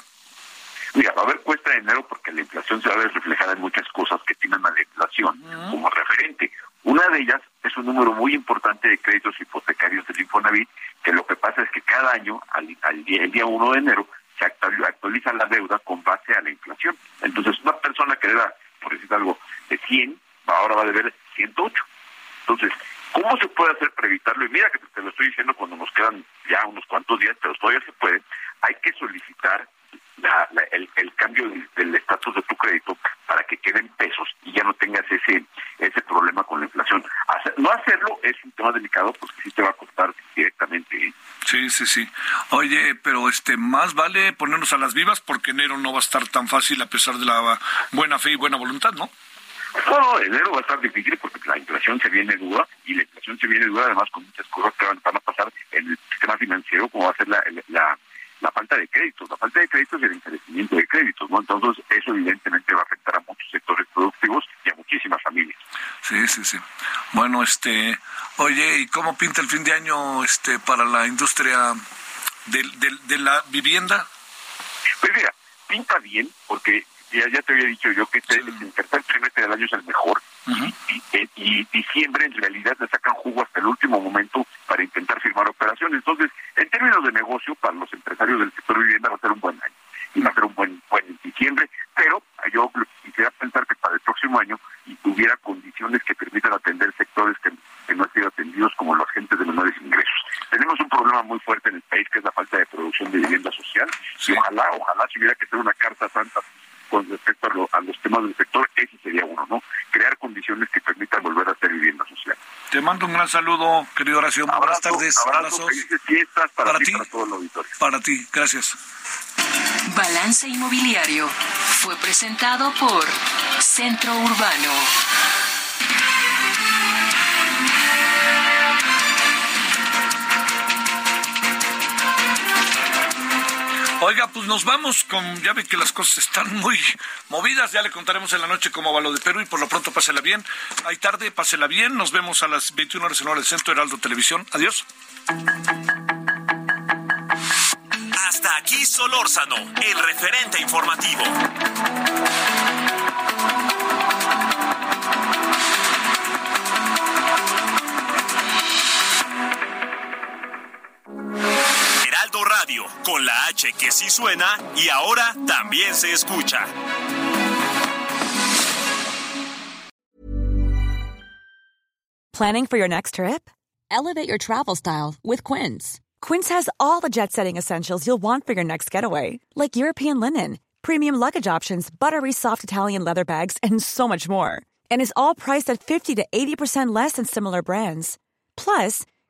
Mira, va a haber cuesta de enero porque la inflación se va a ver reflejada en muchas cosas que tienen a la inflación como referente. Una de ellas es un número muy importante de créditos hipotecarios del Infonavit, que lo que pasa es que cada año, al, al día, el día 1 de enero, se actual- actualiza la deuda con base a la inflación. Entonces, una persona que deba, por decir algo, de 100, ahora va a deber 108. Entonces, ¿cómo se puede hacer para evitarlo? Y mira que te, te lo estoy diciendo cuando nos quedan ya unos cuantos días, pero todavía se puede. Hay que solicitar la- la- el, el cambio del- del estatus de tu crédito para que queden pesos y ya no tengas ese ese problema con la inflación. Hacer- no hacerlo es un tema delicado porque sí te va a costar directamente. ¿eh? Sí, sí, sí. Oye, pero este más vale ponernos a las vivas porque enero no va a estar tan fácil a pesar de la buena fe y buena voluntad, ¿no? No, no, enero va a estar difícil porque la inflación se viene dura y la inflación se viene dura además con muchas cosas que van, van a pasar en el sistema financiero, como va a ser la, la, la falta de créditos. La falta de créditos y el encarecimiento de créditos, ¿no? Entonces, eso evidentemente va a afectar a muchos sectores productivos y a muchísimas familias. Sí, sí, sí. Bueno, este, oye, ¿y cómo pinta el fin de año este para la industria de, la vivienda? Pues mira, pinta bien, porque ya, ya te había dicho yo que este, el tercer trimestre del año es el mejor. y, y, diciembre en realidad le sacan jugo hasta el último momento para intentar firmar operaciones. Entonces, en términos de negocio, para los empresarios del sector vivienda va a ser un buen año y va a ser un buen, buen diciembre, pero yo quisiera pensar que para el próximo año y hubiera condiciones que permitan atender sectores que, que no han sido atendidos como los agentes de menores ingresos. Tenemos un problema muy fuerte en el país que es la falta de producción de vivienda social y si hubiera que hacer una carta santa con respecto a, lo, a, los temas del sector, ese sería uno, ¿no? Crear condiciones que permitan volver a hacer vivienda social. Te mando un gran saludo, querido Horacio. Abrazo, Buenas tardes. Abrazo, Abrazos. felices fiestas para, Para ti, ti. para todo el auditorio. Para ti, gracias. Balance Inmobiliario fue presentado por Centro Urbano. Oiga, pues nos vamos con, ya ve que las cosas están muy movidas, ya le contaremos en la noche cómo va lo de Perú y por lo pronto pásela bien. Hay tarde, pásela bien, nos vemos a las 21 horas en hora del Centro Heraldo Televisión. Adiós. Hasta aquí Solórzano, el referente informativo. Radio, con la H que sí suena y ahora también se escucha. Planning for your next trip? Elevate your travel style with Quince. Quince has all the jet setting essentials you'll want for your next getaway, like European linen, premium luggage options, buttery soft Italian leather bags, and so much more. And is all priced at 50 to 80% less than similar brands. Plus,